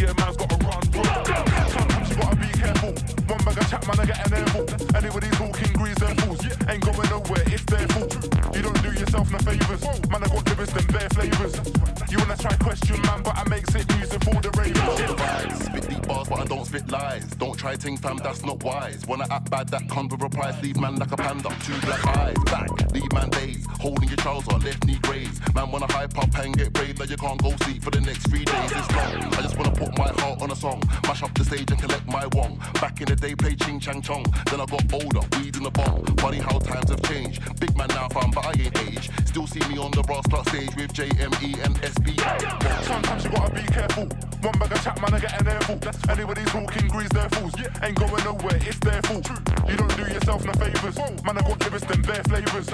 Yeah, man's got a leave man I got given them bare slavers. You wanna try question, man, but i make it useful the rap spit deep bars, but i don't spit lies don't try think fam that's not wise wanna act bad that convertible Leave man like a panda. Two black eyes, back, leave man days. Holding your trouser, left knee graze. Man wanna hype up and get paid like you can't go sleep for the next three days. It's long. I just wanna put my heart on a song, mash up the stage and collect my wong. Back in the day, play ching chang chong. Then I got older, weed in the bong. Funny how times have changed. Big man now, fam, but I ain't age. Still see me on the brass start stage with JME and SB. Sometimes you gotta be careful One bag of chat, man, I get an airful. Anybody talking grease their fools. Ain't going nowhere, it's their fault. You don't do yourself no favors. Man, I got lyrics, them bare flavors.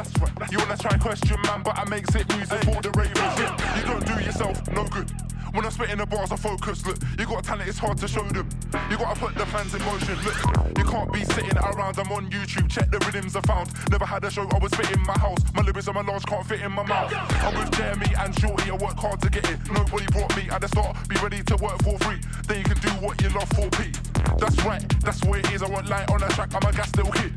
You wanna try question, man, but I makes it music for the ravers. You don't do yourself no good. When I'm spitting the bars, I focus. Look, you got talent, it's hard to show them. You gotta put the fans in motion. Look, you can't be sitting around. I'm on YouTube, check the rhythms I found. Never had a show, I was spitting in my house. My lyrics and my large can't fit in my mouth. I'm with Jeremy and Shorty, I work hard to get it. Nobody brought me at the start, be ready to work for free. Then you can do what you love for P. That's right, that's what it is. I want light on the track, I'm a gas little kid.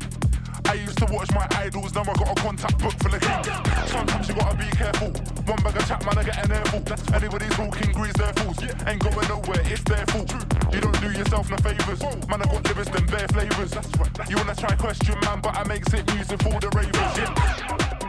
I used to watch my idols, now I got a contact book full of kings. Sometimes you gotta be careful. One bag of chat, man, I get an airful. Anybody talking grease their fools. Ain't going nowhere, it's their fault. You don't do yourself no favors. Man, I got lyrics, them bare flavors. You wanna try question, man, but I makes it music for the ravers. Yeah.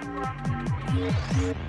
Thank you.